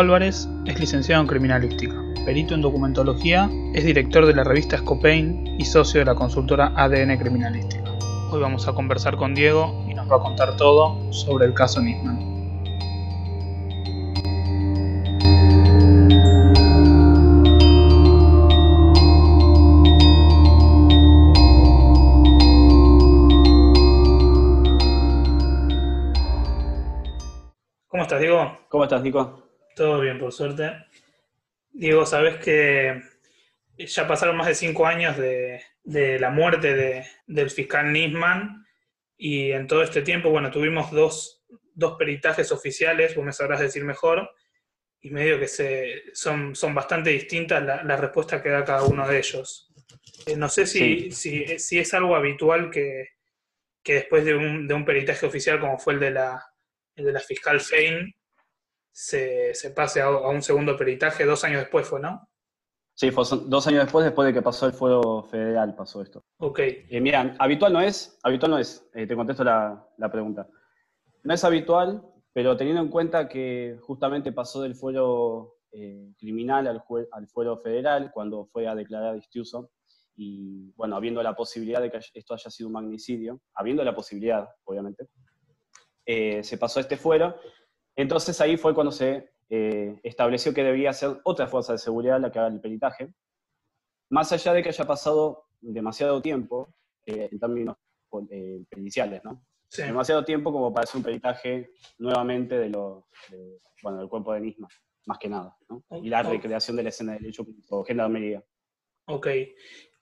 Álvarez es licenciado en criminalística, perito en documentología, es director de la revista Scopain y socio de la consultora ADN Criminalística. Hoy vamos a conversar con Diego y nos va a contar todo sobre el caso Nisman. ¿Cómo estás, Diego? ¿Cómo estás, Nico? Todo bien, por suerte. Diego, sabes que ya pasaron más de cinco años de, de la muerte de, del fiscal Nisman y en todo este tiempo, bueno, tuvimos dos, dos peritajes oficiales, vos me sabrás decir mejor, y medio que se, son, son bastante distintas la, la respuesta que da cada uno de ellos. Eh, no sé si, Sí. si, si es algo habitual que, que después de un, de un peritaje oficial como fue el de la, el de la fiscal Fein, se, se pase a, a un segundo peritaje dos años después, ¿fue, no? Sí, fue dos años después, después de que pasó el fuego federal, pasó esto. Ok, Eh, mira, habitual no es, habitual no es, eh, te contesto la, la pregunta. No es habitual, pero teniendo en cuenta que justamente pasó del fuero eh, criminal al, al fuero federal cuando fue a declarar Istiuso, y bueno, habiendo la posibilidad de que esto haya sido un magnicidio, habiendo la posibilidad, obviamente, eh, se pasó a este fuero, entonces ahí fue cuando se eh, estableció que debía ser otra fuerza de seguridad la que haga el peritaje, más allá de que haya pasado demasiado tiempo, eh, en términos eh, periciales, ¿no? sí. Demasiado tiempo como para hacer un peritaje nuevamente de lo, de- bueno, del cuerpo de Nisma, más que nada, ¿no? Y la recreación de la escena del hecho por gendarmería. Ok.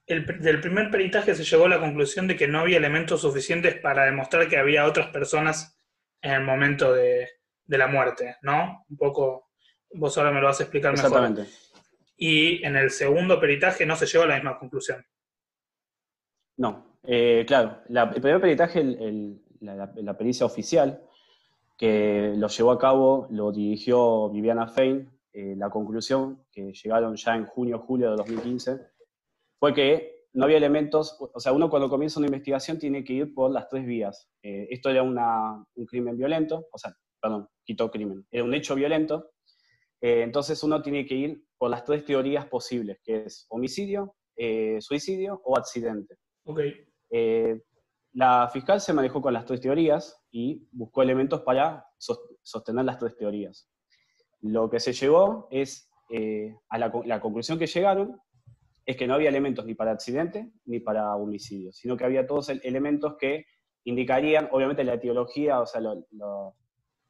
El del primer peritaje se llegó a la conclusión de que no había elementos suficientes para demostrar que había otras personas en el momento de, de la muerte, ¿no? Un poco, vos ahora me lo vas a explicar mejor. Exactamente. Y en el segundo peritaje no se llegó a la misma conclusión. No, eh, claro, la- el primer peritaje, el- el- la, la- la pericia oficial, que lo llevó a cabo, lo dirigió Viviana Fein, eh, la conclusión, que llegaron ya en junio, julio de 2015, fue que no había elementos, o sea, uno cuando comienza una investigación tiene que ir por las tres vías. Eh, esto era una- un crimen violento, o sea, perdón, quitó crimen, era un hecho violento, eh, entonces uno tiene que ir por las tres teorías posibles, que es homicidio, eh, suicidio o accidente. Ok, Eh, la fiscal se manejó con las tres teorías y buscó elementos para sos- sostener las tres teorías. Lo que se llegó es, eh, a la, la conclusión que llegaron es que no había elementos ni para accidente ni para homicidio, sino que había todos el- elementos que indicarían, obviamente, la etiología, o sea, lo- lo-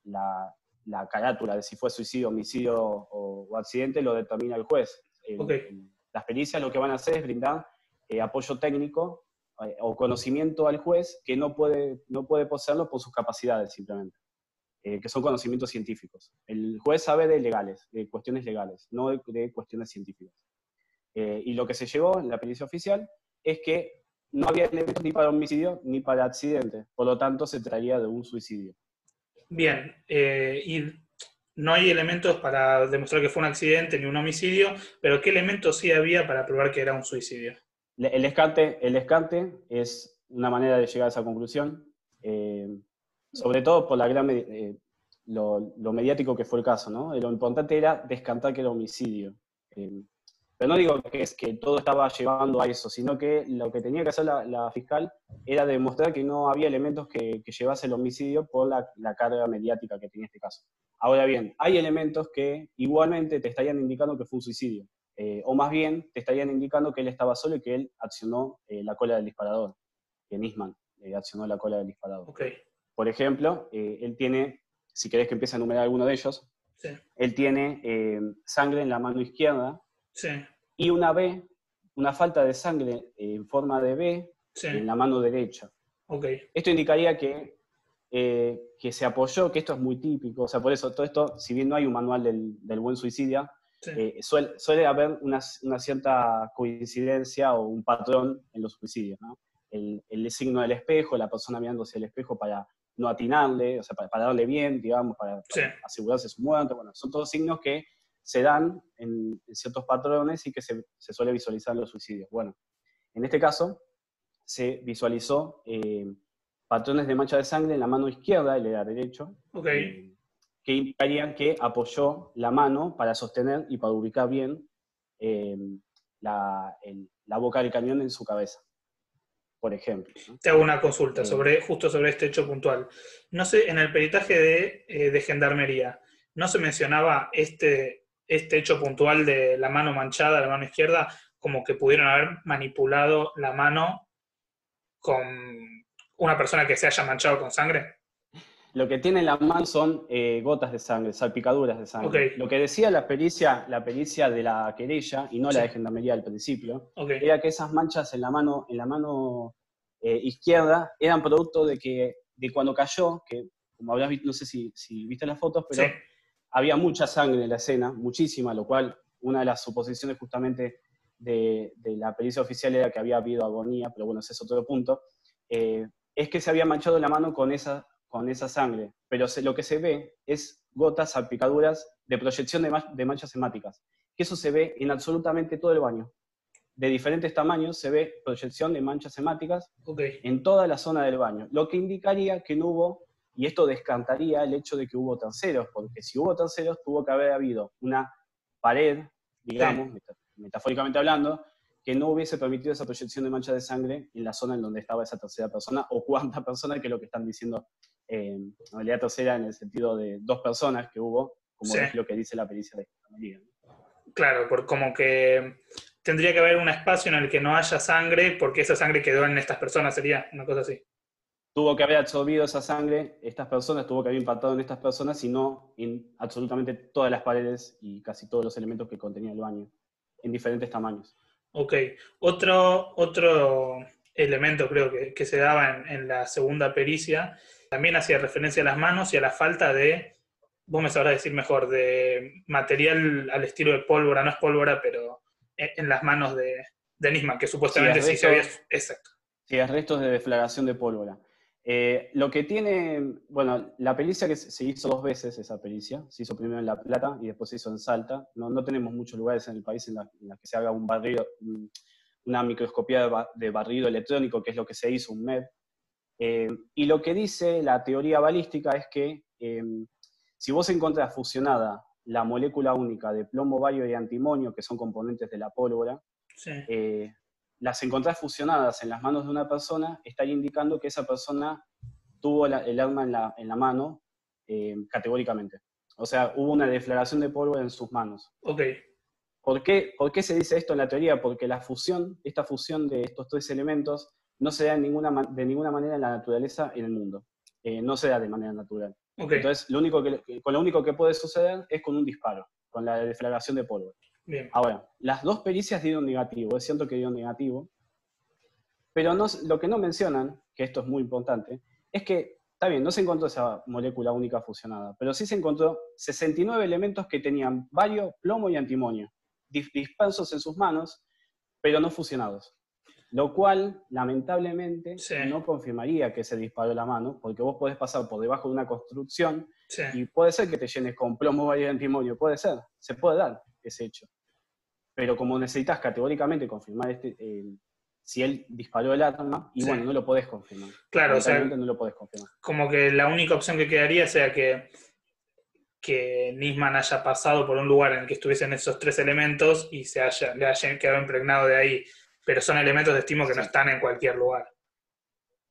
la, la carátula de si fue suicidio, homicidio o, o accidente, lo determina el juez. El- Ok. el- las pericias lo que van a hacer es brindar eh, apoyo técnico eh, o conocimiento al juez que no puede, no puede poseerlo por sus capacidades simplemente, eh, que son conocimientos científicos. El juez sabe de legales, de cuestiones legales, no de, de cuestiones científicas. Eh, y lo que se llegó en la pericia oficial es que no había elementos ni para homicidio ni para accidente, por lo tanto se traía de un suicidio. Bien. eh, y no hay elementos para demostrar que fue un accidente ni un homicidio, pero ¿qué elementos sí había para probar que era un suicidio? El descarte, el es una manera de llegar a esa conclusión, eh, sobre todo por la gran, eh, lo, lo mediático que fue el caso, ¿no? Lo importante era descartar que era homicidio. Eh, pero no digo que, es, que todo estaba llevando a eso, sino que lo que tenía que hacer la, la fiscal era demostrar que no había elementos que, que llevase el homicidio por la, la carga mediática que tenía este caso. Ahora bien, hay elementos que igualmente te estarían indicando que fue un suicidio. Eh, o más bien te estarían indicando que él estaba solo y que él accionó eh, la cola del disparador, que Nisman eh, accionó la cola del disparador. Ok, Por ejemplo, él tiene, si querés que empiece a enumerar alguno de ellos, sí, él tiene sangre en la mano izquierda sí, y una B, una falta de sangre en forma de B sí, en la mano derecha. ok, Esto indicaría que, eh, que se apoyó, que esto es muy típico, o sea, por eso todo esto, si bien no hay un manual del, del buen suicidia, sí, eh, suele, suele haber una, una cierta coincidencia o un patrón en los suicidios, ¿no? El, el signo del espejo, la persona mirándose al espejo para no atinarle, o sea, para, para darle bien, digamos, para, Sí. para asegurarse su muerte, bueno, son todos signos que se dan en, en ciertos patrones y que se, se suele visualizar en los suicidios. Bueno, en este caso se visualizó eh, patrones de mancha de sangre en la mano izquierda, él era derecho, ok, eh, que indicarían que apoyó la mano para sostener y para ubicar bien eh, la, boca del cañón en su cabeza, por ejemplo. Te hago una consulta sobre, justo sobre este hecho puntual. No sé, en el peritaje de, eh, de Gendarmería, ¿no se mencionaba este, este hecho puntual de la mano manchada, la mano izquierda, como que pudieron haber manipulado la mano con una persona que se haya manchado con sangre? Lo que tiene en la mano son eh, gotas de sangre, salpicaduras de sangre. Lo que decía la pericia, la pericia de la querella, y no la de gendarmería al principio, era que esas manchas en la mano, en la mano eh, izquierda eran producto de que de cuando cayó, que como habrás visto, no sé si, viste las fotos, pero había mucha sangre en la escena, muchísima, lo cual una de las suposiciones justamente de, la pericia oficial era que había habido agonía, pero bueno, ese es otro punto, eh, es que se había manchado la mano con esa con esa sangre, pero lo que se ve es gotas, salpicaduras de proyección de, manchas hemáticas, que eso se ve en absolutamente todo el baño. De diferentes tamaños se ve proyección de manchas hemáticas en toda la zona del baño, lo que indicaría que no hubo, y esto descantaría el hecho de que hubo terceros, porque si hubo terceros tuvo que haber habido una pared, digamos, metafóricamente hablando, que no hubiese permitido esa proyección de mancha de sangre en la zona en donde estaba esa tercera persona o cuánta persona, que es lo que están diciendo eh, en realidad tercera en el sentido de dos personas que hubo, como es lo que dice la pericia de Gendarmería. Claro, por como que tendría que haber un espacio en el que no haya sangre porque esa sangre quedó en estas personas, sería una cosa así. Tuvo que haber absorbido esa sangre, estas personas, tuvo que haber impactado en estas personas y no en absolutamente todas las paredes y casi todos los elementos que contenía el baño, en diferentes tamaños. Ok, otro, otro elemento creo que, se daba en, la segunda pericia, también hacía referencia a las manos y a la falta de, vos me sabrás decir mejor, de material al estilo de pólvora, no es pólvora, pero en, las manos de, de Nisman, que supuestamente sí, se había... Exacto. Sí, es restos de deflagración de pólvora. Eh, lo que tiene, bueno, la pericia que se hizo dos veces, esa pericia, se hizo primero en La Plata y después se hizo en Salta. No, no tenemos muchos lugares en el país en, los que se haga un barrido, una microscopía de, barrido electrónico, que es lo que se hizo, un MED. Eh, y lo que dice la teoría balística es que eh, si vos encontrás fusionada la molécula única de plomo, bario y antimonio, que son componentes de la pólvora, sí las encontrás fusionadas en las manos de una persona, está indicando que esa persona tuvo el arma en la, en la mano eh, categóricamente. O sea, hubo una deflagración de polvo en sus manos. Ok. ¿Por qué, ¿Por qué se dice esto en la teoría? Porque la fusión, esta fusión de estos tres elementos, no se da de ninguna, de ninguna manera en la naturaleza en el mundo. Eh, no se da de manera natural. Okay. Entonces, lo único que, con lo único que puede suceder es con un disparo, con la deflagración de polvo. Ahora, las dos pericias dieron negativo, es cierto que dieron negativo, pero no, lo que no mencionan, que esto es muy importante, es que, está bien, no se encontró esa molécula única fusionada, pero sí se encontró 69 elementos que tenían bario, plomo y antimonio, dispersos en sus manos, pero no fusionados. Lo cual, lamentablemente, no confirmaría que se disparó la mano, porque vos podés pasar por debajo de una construcción y puede ser que te llenes con plomo, bario y antimonio, puede ser, se puede dar ese hecho pero como necesitas categóricamente confirmar este, si él disparó el arma, y bueno, no lo podés confirmar. Claro, o sea, no lo podés confirmar. Como que la única opción que quedaría sea que, que Nisman haya pasado por un lugar en el que estuviesen esos tres elementos y se haya, le hayan quedado impregnado de ahí. Pero son elementos de estimo que no están en cualquier lugar.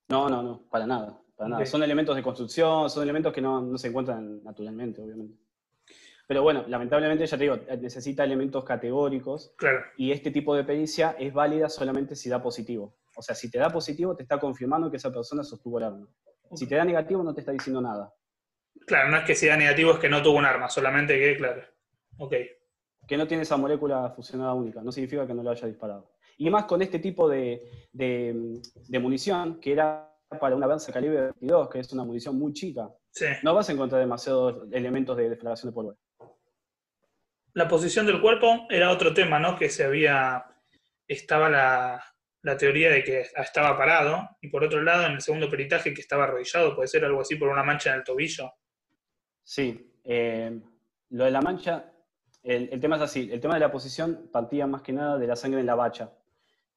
No, no, no, para nada. Para nada. Son elementos de construcción, son elementos que no, no se encuentran naturalmente, obviamente. Pero bueno, lamentablemente, ya te digo, necesita elementos categóricos. Claro. Y este tipo de pericia es válida solamente si da positivo. O sea, si te da positivo, te está confirmando que esa persona sostuvo el arma. Si te da negativo, no te está diciendo nada. Claro, no es que si da negativo es que no tuvo un arma, solamente que, claro. Ok. Que no tiene esa molécula fusionada única, no significa que no lo haya disparado. Y más con este tipo de, de munición, que era para una Bersa calibre 22, que es una munición muy chica. Sí. No vas a encontrar demasiados elementos de deflagración de polvo la posición del cuerpo era otro tema, ¿no? Que se había, estaba la, teoría de que estaba parado, y por otro lado, en el segundo peritaje, que estaba arrodillado, puede ser algo así por una mancha en el tobillo. Sí, eh, lo de la mancha, el, tema es así, el tema de la posición partía más que nada de la sangre en la bacha.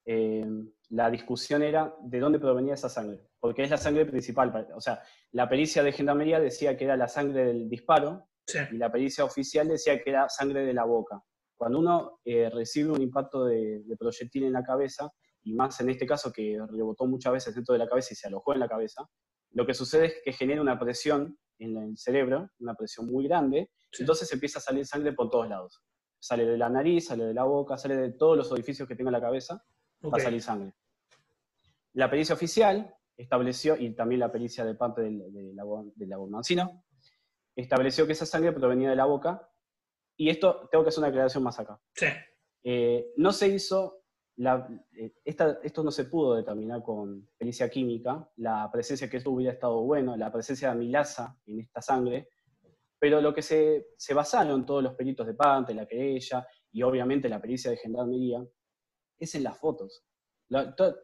Eh, la discusión era de dónde provenía esa sangre, porque es la sangre principal. O sea, la pericia de gendarmería decía que era la sangre del disparo, y la pericia oficial decía que era sangre de la boca. Cuando uno eh, recibe un impacto de, proyectil en la cabeza, y más en este caso que rebotó muchas veces dentro de la cabeza y se alojó en la cabeza, lo que sucede es que genera una presión en el cerebro, una presión muy grande, entonces empieza a salir sangre por todos lados. Sale de la nariz, sale de la boca, sale de todos los orificios que tenga la cabeza, va a salir sangre. La pericia oficial estableció, y también la pericia de parte del, del, del estableció que esa sangre provenía de la boca, y esto tengo que hacer una aclaración más acá. Sí. Eh, no se hizo, la, eh, esto no se pudo determinar con pericia química, la presencia que esto hubiera estado bueno, la presencia de amilasa en esta sangre, pero lo que se, se basaron todos los peritos de Pante, la querella y obviamente la pericia de gendarmería es en las fotos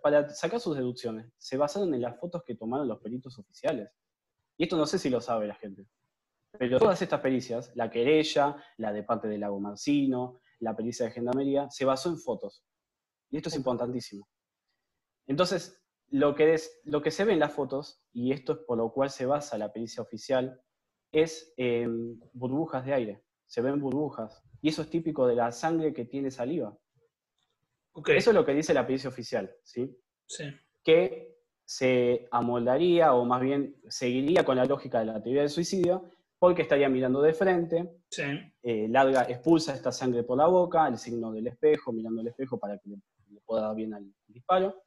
para sacar sus deducciones, se basaron en las fotos que tomaron los peritos oficiales. Y esto no sé si lo sabe la gente. Pero todas estas pericias, la querella, la de parte del lago Marcino, la pericia de gendarmería, se basó en fotos. Y esto es importantísimo. Entonces, lo que, es, lo que se ve en las fotos, y esto es por lo cual se basa la pericia oficial, es em, burbujas de aire. Se ven burbujas. Y eso es típico de la sangre que tiene saliva. Eso es lo que dice la pericia oficial, ¿sí? Sí. Que se amoldaría, o más bien seguiría con la lógica de la teoría del suicidio, porque estaría mirando de frente, sí. Eh, larga, expulsa esta sangre por la boca, el signo del espejo, mirando el espejo para que le, pueda dar bien al disparo,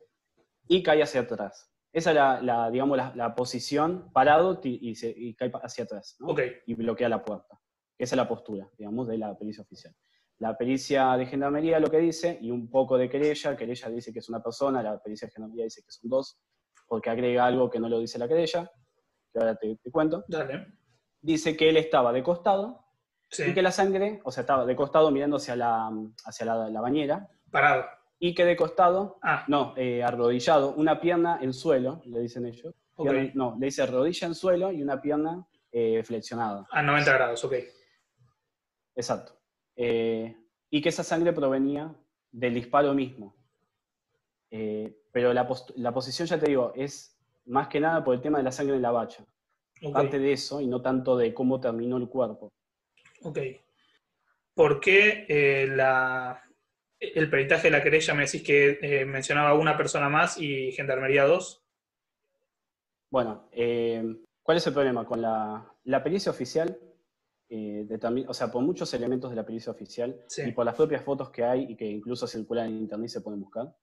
y cae hacia atrás. Esa es la, digamos, la, posición parado y, y, cae hacia atrás, ¿no? y bloquea la puerta. Esa es la postura, digamos, de la pericia oficial. La pericia de gendarmería lo que dice, y un poco de querella, querella dice que es una persona, la pericia de gendarmería dice que son dos, porque agrega algo que no lo dice la querella, que ahora te, cuento. Dale. Dice que él estaba de costado y que la sangre, o sea, estaba de costado mirando hacia la, hacia la, bañera. Parado. Y que de costado, ah. no, eh, arrodillado, una pierna en suelo, le dicen ellos. no, le dice rodilla en suelo y una pierna eh, flexionada. A 90 grados, ok. Exacto. Eh, y que esa sangre provenía del disparo mismo. Eh, pero la, posición, ya te digo, es más que nada por el tema de la sangre en la bacha. Parte de eso y no tanto de cómo terminó el cuerpo. Ok. ¿Por qué eh, el peritaje de la querella me decís que mencionaba una persona más y Gendarmería dos? Bueno, ¿cuál es el problema? Con la, la pericia oficial eh, o sea, por muchos elementos de la pericia oficial y por las propias fotos que hay y que incluso circulan en internet y se pueden buscar,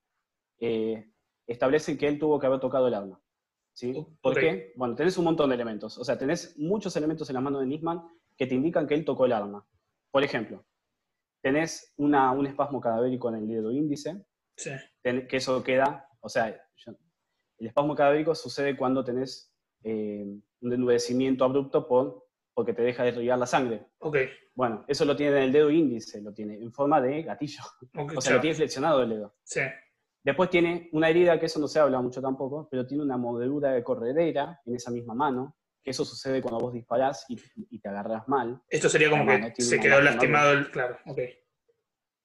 eh, establecen que él tuvo que haber tocado el arma. ¿Sí? ¿Por qué? Bueno, tenés un montón de elementos. O sea, tenés muchos elementos en las manos de Nisman que te indican que él tocó el arma. Por ejemplo, tenés una, un espasmo cadavérico en el dedo índice, que eso queda, o sea, el espasmo cadavérico sucede cuando tenés eh, un endurecimiento abrupto por porque te deja de irrigar la sangre. Ok. Bueno, eso lo tiene en el dedo índice, lo tiene en forma de gatillo. o sea, lo tiene flexionado el dedo. Sí. Después tiene una herida, que eso no se habla mucho tampoco, pero tiene una mordedura de corredera en esa misma mano, que eso sucede cuando vos disparás y, te agarras mal. Esto sería como que se quedó lastimado, el, claro, ok.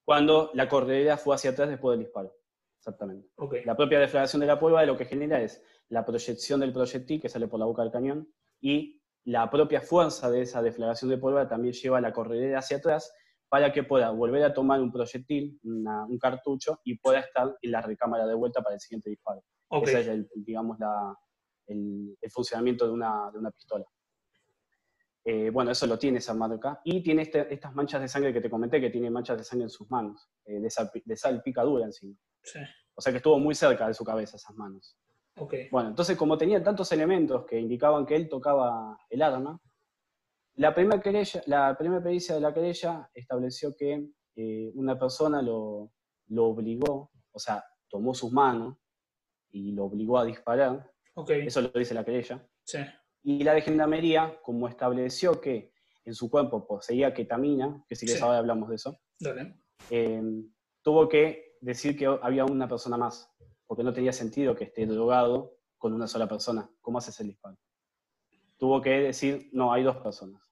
Cuando la corredera fue hacia atrás después del disparo. Exactamente. Okay. La propia deflagración de la prueba lo que genera es la proyección del proyectil que sale por la boca del cañón y la propia fuerza de esa deflagración de pólvora también lleva la corredera hacia atrás para que pueda volver a tomar un proyectil, un cartucho, y pueda estar en la recámara de vuelta para el siguiente disparo. Ese es, el, digamos, el, funcionamiento de una, pistola. Eh, bueno, eso lo tiene esa marca. Y tiene este, estas manchas de sangre que te comenté, que tiene manchas de sangre en sus manos, eh, de, sal, picadura encima. O sea que estuvo muy cerca de su cabeza esas manos. Bueno, entonces como tenía tantos elementos que indicaban que él tocaba el arma, la primera, la primera pericia de la querella estableció que eh, una persona lo, obligó, o sea, tomó sus manos y lo obligó a disparar. Eso lo dice la querella. Y la de gendarmería, como estableció que en su cuerpo poseía ketamina, que si que ahora hablamos de eso, eh, tuvo que decir que había una persona más porque no tenía sentido que esté drogado con una sola persona. ¿Cómo haces el disparo? Tuvo que decir, no, hay dos personas.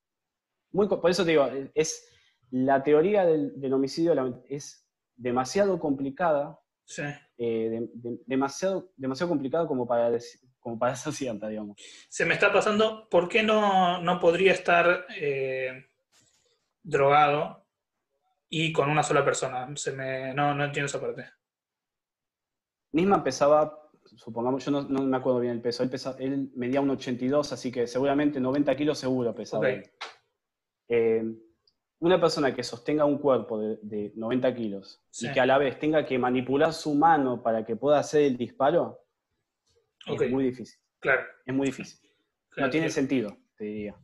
Muy, por eso te digo, es, la teoría del, homicidio es demasiado complicada, sí. Eh, demasiado, demasiado complicada como para como para esa cierta, digamos. Se me está pasando, ¿por qué no, no podría estar eh, drogado y con una sola persona? Se me, no, no entiendo esa parte. Nisman pesaba, supongamos, yo no, no me acuerdo bien el peso, él, pesa- él medía un 82, así que seguramente 90 kilos seguro pesaba. Él. Eh, una persona que sostenga un cuerpo de, de 90 kilos Sí. y que a la vez tenga que manipular su mano para que pueda hacer el disparo, Ok, es muy difícil. claro. Es muy difícil. claro, no tiene sentido, te diría.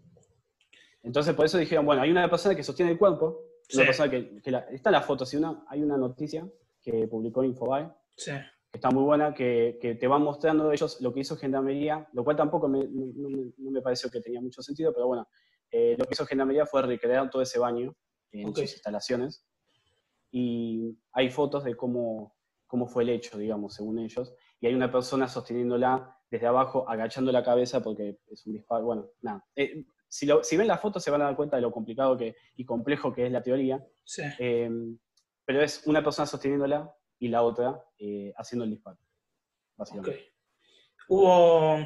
Entonces, por eso dijeron, bueno, hay una persona que sostiene el cuerpo, una Sí. persona que, que la- está en la foto, si una, hay una noticia que publicó Infobae, Sí, que está muy buena, que, que te van mostrando ellos lo que hizo Gendarmería, lo cual tampoco me, no, no me- no me pareció que tenía mucho sentido, pero bueno, eh, lo que hizo Gendarmería fue recrear todo ese baño en Ok. sus instalaciones, y hay fotos de cómo, cómo fue el hecho, digamos, según ellos, y hay una persona sosteniéndola desde abajo, agachando la cabeza porque es un disparo, bueno, nada. Eh, si, lo- si ven la foto se van a dar cuenta de lo complicado que, y complejo que es la teoría, sí. eh, pero es una persona sosteniéndola y la otra eh, haciendo el disparo. Básicamente. Hubo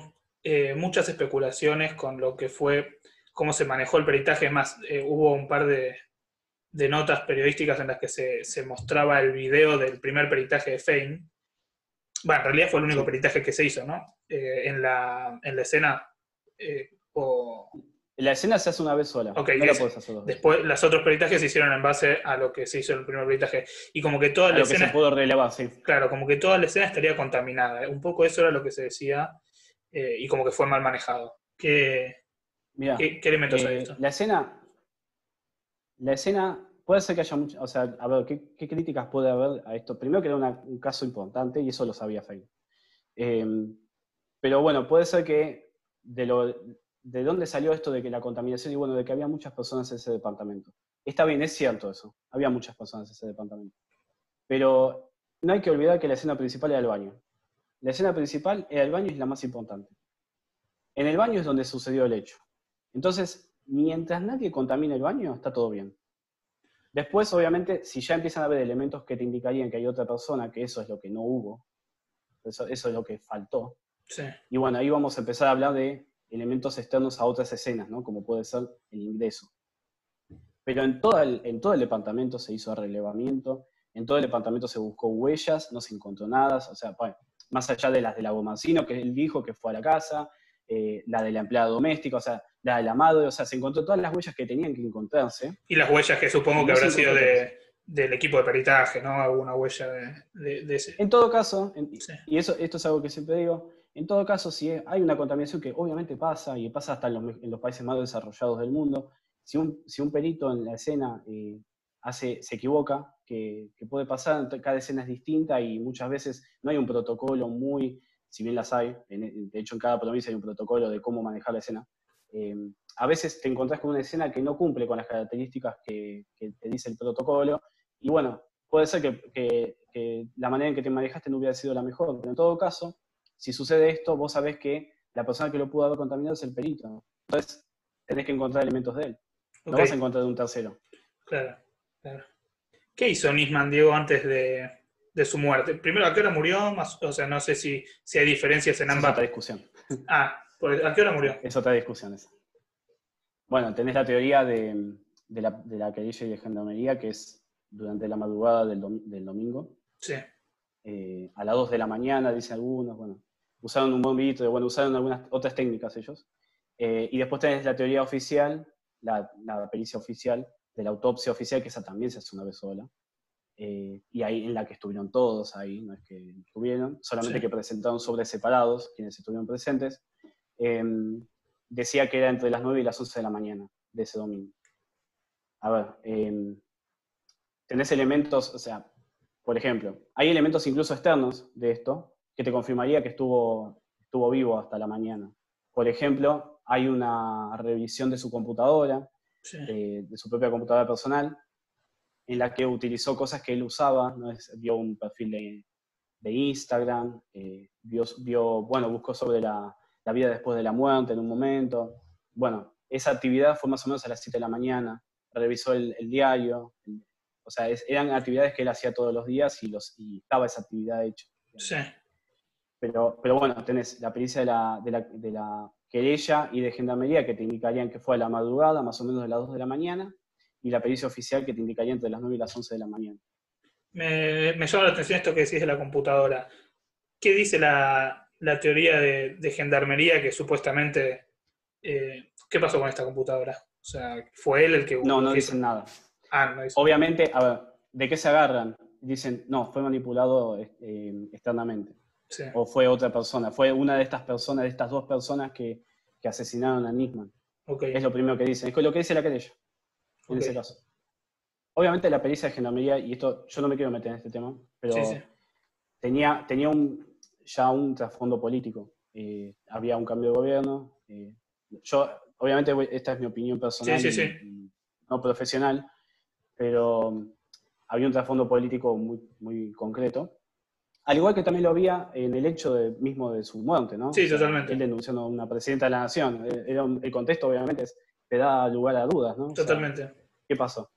eh, muchas especulaciones con lo que fue, cómo se manejó el peritaje. Es más, eh, hubo un par de, de notas periodísticas en las que se, se mostraba el video del primer peritaje de Fein. Bueno, en realidad fue el único peritaje que se hizo, ¿no? Eh, en, la, en la escena. eh, o La escena se hace una vez sola, Ok, no la es- puedes hacer dos veces. después, los otros peritajes se hicieron en base a lo que se hizo en el primer peritaje. Y como que toda A la lo que escena. se pudo relevar, sí. Claro, como que toda la escena estaría contaminada. Un poco eso era lo que se decía eh, y como que fue mal manejado. ¿Qué, Mira, qué, qué elementos hay eh, de esto? la escena, la escena, puede ser que haya muchas, o sea, a ver, ¿qué, qué críticas puede haber a esto? Primero que era una- un caso importante y eso lo sabía Fein. Eh, pero bueno, puede ser que de, lo, de dónde salió esto de que la contaminación y bueno, de que había muchas personas en ese departamento. Está bien, es cierto eso, había muchas personas en ese departamento. Pero no hay que olvidar que la escena principal era el baño. La escena principal era el baño y es la más importante. En el baño es donde sucedió el hecho. Entonces, mientras nadie contamine el baño, está todo bien. Después, obviamente, si ya empiezan a haber elementos que te indicarían que hay otra persona, que eso es lo que no hubo, eso, eso es lo que faltó, Sí, y bueno, ahí vamos a empezar a hablar de elementos externos a otras escenas, ¿no? Como puede ser el ingreso. Pero en todo el, en todo el departamento se hizo relevamiento, en todo el departamento se buscó huellas, no se encontró nada, o sea, bueno, más allá de las de la Gomancino, que él dijo que fue a la casa, eh, la de la empleada doméstica, o sea, la de la madre, o sea, se encontró todas las huellas que tenían que encontrarse. y las huellas que supongo que habrá sido de, del equipo de peritaje, ¿no? Alguna huella de, de- de ese. En todo caso, en- Sí. y eso, esto es algo que siempre digo, en todo caso, si hay una contaminación que obviamente pasa, y pasa hasta en los, en los países más desarrollados del mundo, si un, si un perito en la escena eh, hace, se equivoca, que, que puede pasar, cada escena es distinta y muchas veces no hay un protocolo muy, si bien las hay, en- de hecho en cada provincia hay un protocolo de cómo manejar la escena, eh, a veces te encontrás con una escena que no cumple con las características que, que te dice el protocolo, y bueno, puede ser que, que- que la manera en que te manejaste no hubiera sido la mejor, pero en todo caso, si sucede esto, vos sabés que la persona que lo pudo haber contaminado es el perito. Entonces, tenés que encontrar elementos de él. No vas a encontrar de un tercero. claro, claro. ¿Qué hizo Nisman, Diego, antes de, de su muerte? Primero, ¿a qué hora murió? Más, o sea, no sé si, si hay diferencias en Esa es ambas. otra discusión. Ah, ¿a qué hora murió? Es otra discusión esa. Bueno, tenés la teoría de, de la, de la querella y de gendarmería, que es durante la madrugada del, dom- del domingo, Sí, eh, a las 2 de la mañana, dicen algunos, bueno, usaron un bombito, bueno, usaron algunas otras técnicas ellos. Eh, y después tenés la teoría oficial, la, la pericia oficial, de la autopsia oficial, que esa también se hace una vez sola. Eh, y ahí en la que estuvieron todos ahí, no es que estuvieron, solamente Sí. que presentaron sobres separados, quienes estuvieron presentes. Eh, decía que era entre las 9 y las 11 de la mañana de ese domingo. A ver, eh, tenés elementos, o sea, por ejemplo, hay elementos incluso externos de esto que te confirmaría que estuvo, estuvo vivo hasta la mañana. Por ejemplo, hay una revisión de su computadora, sí. de, de su propia computadora personal, en la que utilizó cosas que él usaba, ¿no? Es- vio un perfil de, de Instagram, eh, vio, vio, bueno, buscó sobre la, la vida después de la muerte en un momento. Bueno, esa actividad fue más o menos a las 7 de la mañana, revisó el, el diario, el- o sea, es- eran actividades que él hacía todos los días y, los, y estaba esa actividad hecha. sí. Pero, pero bueno, tenés la pericia de la, de, la, de la querella y de gendarmería que te indicarían que fue a la madrugada, más o menos de las 2 de la mañana, y la pericia oficial que te indicaría entre las 9 y las 11 de la mañana. Me, me llama la atención esto que decís de la computadora. ¿Qué dice la, la teoría de, de, gendarmería que supuestamente... Eh, ¿Qué pasó con esta computadora? O sea, ¿fue él el que... No, no dicen nada. Ah, no dicen Obviamente, a ver, ¿de qué se agarran? Dicen, no, fue manipulado eh, externamente. Sí. O fue otra persona, fue una de estas personas, de estas dos personas que, que asesinaron a Nickman. Okay. Es lo primero que dicen, es lo que dice la querella, en okay. ese caso. Obviamente la pericia de gendarmería, y esto yo no me quiero meter en este tema, pero sí, sí. tenía, tenía un, ya un trasfondo político. Eh, había un cambio de gobierno. Eh, yo, obviamente, esta es mi opinión personal, sí, y, no profesional, pero um, había un trasfondo político muy, muy concreto. Al igual que también lo había en el hecho de, mismo de su muerte, ¿no? Sí, totalmente. Él denunciando a una presidenta de la nación. Eh, era un, el contexto, obviamente, te da lugar a dudas, ¿no? Totalmente. O sea, ¿Qué pasó?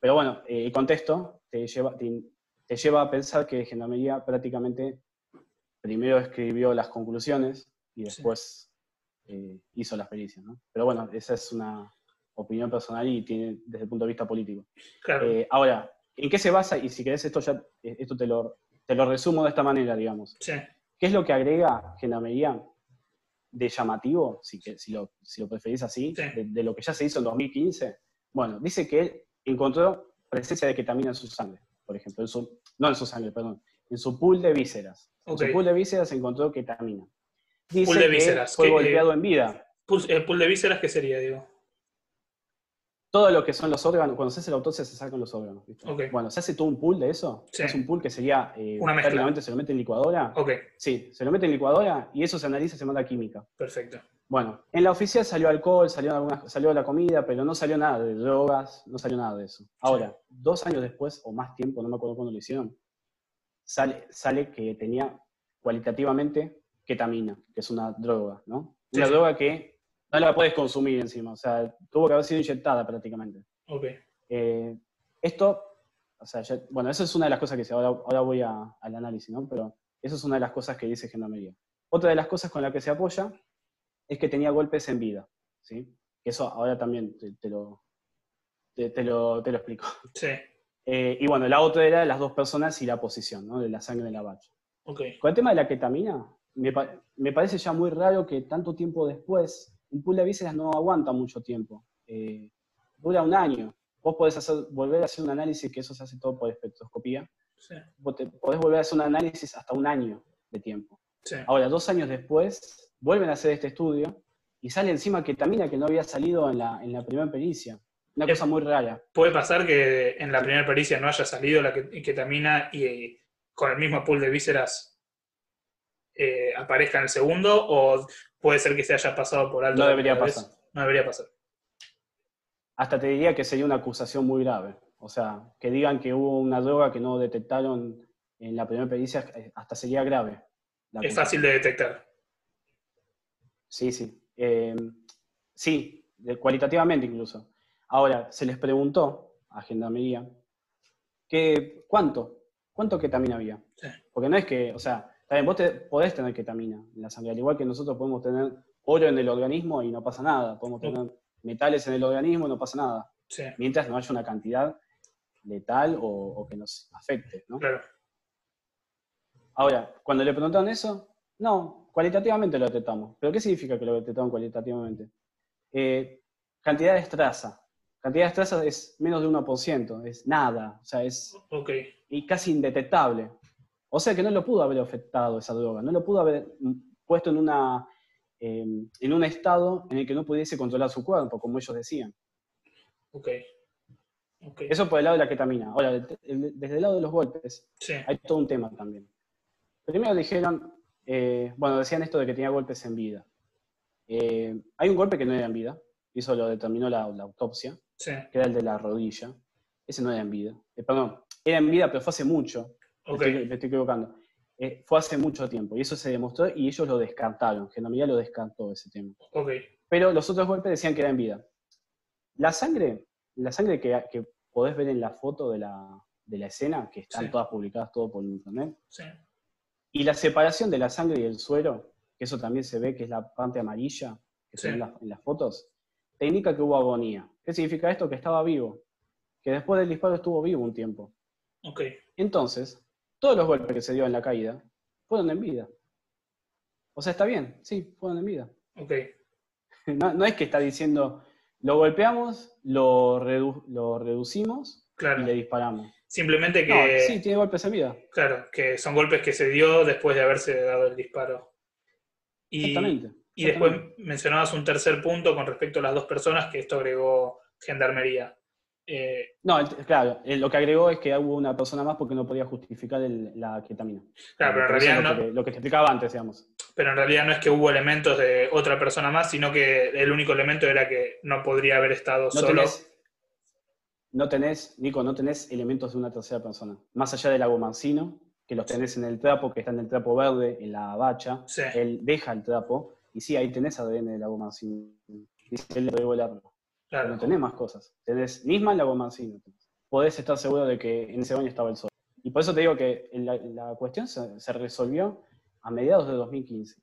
Pero bueno, eh, el contexto te lleva, te, te, lleva a pensar que Gendarmería prácticamente primero escribió las conclusiones y después sí. eh, hizo las pericias, ¿no? Pero bueno, esa es una opinión personal y tiene desde el punto de vista político. Claro. Eh, ahora, ¿en qué se basa? Y si querés esto ya, esto te lo, te lo resumo de esta manera, digamos. Sí. ¿Qué es lo que agrega Gendarmería de llamativo, si, si, lo, si lo preferís así, sí. de, de, lo que ya se hizo en 2015? Bueno, dice que él encontró presencia de ketamina en su sangre, por ejemplo, en su, no en su sangre, perdón, en su pool de vísceras. Okay. Su pool de vísceras encontró ketamina. Dice pool de vísceras. que fue golpeado en vida. Pool, ¿El pool de vísceras qué sería, digo? todo lo que son los órganos, cuando se hace la autopsia se sacan los órganos. Bueno, se hace todo un pool de eso. Sí. Es un pool que sería, eh, Una prácticamente se lo mete en licuadora. Okay. Sí, se lo mete en licuadora y eso se analiza y se manda a química. Perfecto. Bueno, en la oficial salió alcohol, salió, algunas, salió la comida, pero no salió nada de drogas, no salió nada de eso. Ahora, dos años después, o más tiempo, no me acuerdo cuándo lo hicieron, sale, sale que tenía cualitativamente ketamina, que es una droga, ¿no? Una sí, droga que no la puedes consumir encima, o sea, tuvo que haber sido inyectada prácticamente. Okay. Eh, esto, o sea, ya, bueno, eso es una de las cosas que dice, ahora, ahora voy a, al análisis, ¿no? Pero eso es una de las cosas que dice Gendarmería. Otra de las cosas con la que se apoya es que tenía golpes en vida, ¿sí? Eso ahora también te, te, lo, te, te, lo, te lo explico. Sí. Eh, y bueno, la otra era las dos personas y la posición, ¿no? De la sangre de la bacha. Okay. Con el tema de la ketamina, me, me, parece ya muy raro que tanto tiempo después, un pool de vísceras no aguanta mucho tiempo. Eh, dura un año. Vos podés hacer, volver a hacer un análisis, que eso se hace todo por espectroscopía. Sí. Vos te, podés volver a hacer un análisis hasta un año de tiempo. Sí. Ahora, dos años después, vuelven a hacer este estudio y sale encima ketamina que no había salido en la, en la primera pericia. Una cosa muy rara. Puede pasar que en la primera pericia no haya salido la ketamina y, y con el mismo pool de vísceras eh, aparezca en el segundo, o puede ser que se haya pasado por alto. No debería pasar. No debería pasar hasta te diría que sería una acusación muy grave. O sea, que digan que hubo una droga que no detectaron en la primera pericia, eh, hasta sería grave. Es fácil de detectar. Sí, sí. Eh, sí, cualitativamente incluso. Ahora, se les preguntó a Gendarmería que cuánto, cuánto ketamina había. Porque no es que, o sea, también vos te, podés tener ketamina en la sangre, al igual que nosotros podemos tener oro en el organismo y no pasa nada. Podemos tener metales en el organismo, no pasa nada. Sí. Mientras no haya una cantidad letal o, o, que nos afecte, ¿no? Claro. Ahora, cuando le preguntaron eso, no, cualitativamente lo detectamos. ¿Pero qué significa que lo detectaron cualitativamente? Eh, cantidad de estraza. Cantidad de estraza es menos de 1%, es nada, o sea, es okay. y casi indetectable. O sea que no lo pudo haber afectado esa droga, no lo pudo haber puesto en una eh, en un estado en el que no pudiese controlar su cuerpo, como ellos decían. Okay. Okay. Eso por el lado de la ketamina. Ahora, desde el lado de los golpes, sí. hay todo un tema también. Primero dijeron, eh, bueno, decían esto de que tenía golpes en vida. Eh, hay un golpe que no era en vida, y eso lo determinó la, la autopsia, sí. que era el de la rodilla. Ese no era en vida. Eh, perdón, era en vida, pero fue hace mucho. Okay. Me, estoy, me estoy equivocando. Eh, fue hace mucho tiempo y eso se demostró y ellos lo descartaron. Gendarmería lo descartó ese tema. Okay. Pero los otros golpes decían que era en vida. La sangre, la sangre que, que podés ver en la foto de la, de la escena, que están sí. todas publicadas todo por internet, sí. Y la separación de la sangre y el suero, que eso también se ve que es la parte amarilla, que se ve en, en las fotos, te indica que hubo agonía. ¿Qué significa esto? Que estaba vivo, que después del disparo estuvo vivo un tiempo. Ok. Entonces, todos los golpes que se dio en la caída fueron en vida. O sea, está bien, sí, fueron en vida. Ok. No, es que está diciendo, lo golpeamos, lo, lo reducimos y le disparamos. Simplemente que. sí, tiene golpes en vida. Claro, que son golpes que se dio después de haberse dado el disparo. Y, exactamente, Y después mencionabas un tercer punto con respecto a las dos personas, que esto agregó gendarmería. Eh, no, claro, eh, lo que agregó es que hubo una persona más porque no podía justificar la ketamina. Claro, pero en realidad no. Lo que, te explicaba antes, digamos. Pero en realidad no es que hubo elementos de otra persona más, sino que el único elemento era que no podría haber estado solo. no tenés, Nico, no tenés elementos de una tercera persona. Más allá del agomancino, que los tenés en el trapo, que está en el trapo verde, en la bacha, él deja el trapo, y sí, ahí tenés ADN del agomancino. Dice él el arma. No tenés más cosas. Tenés Nisman, la Mancino. Podés estar seguro de que en ese año estaba el sol. Y por eso te digo que la, cuestión se, resolvió a mediados de 2015.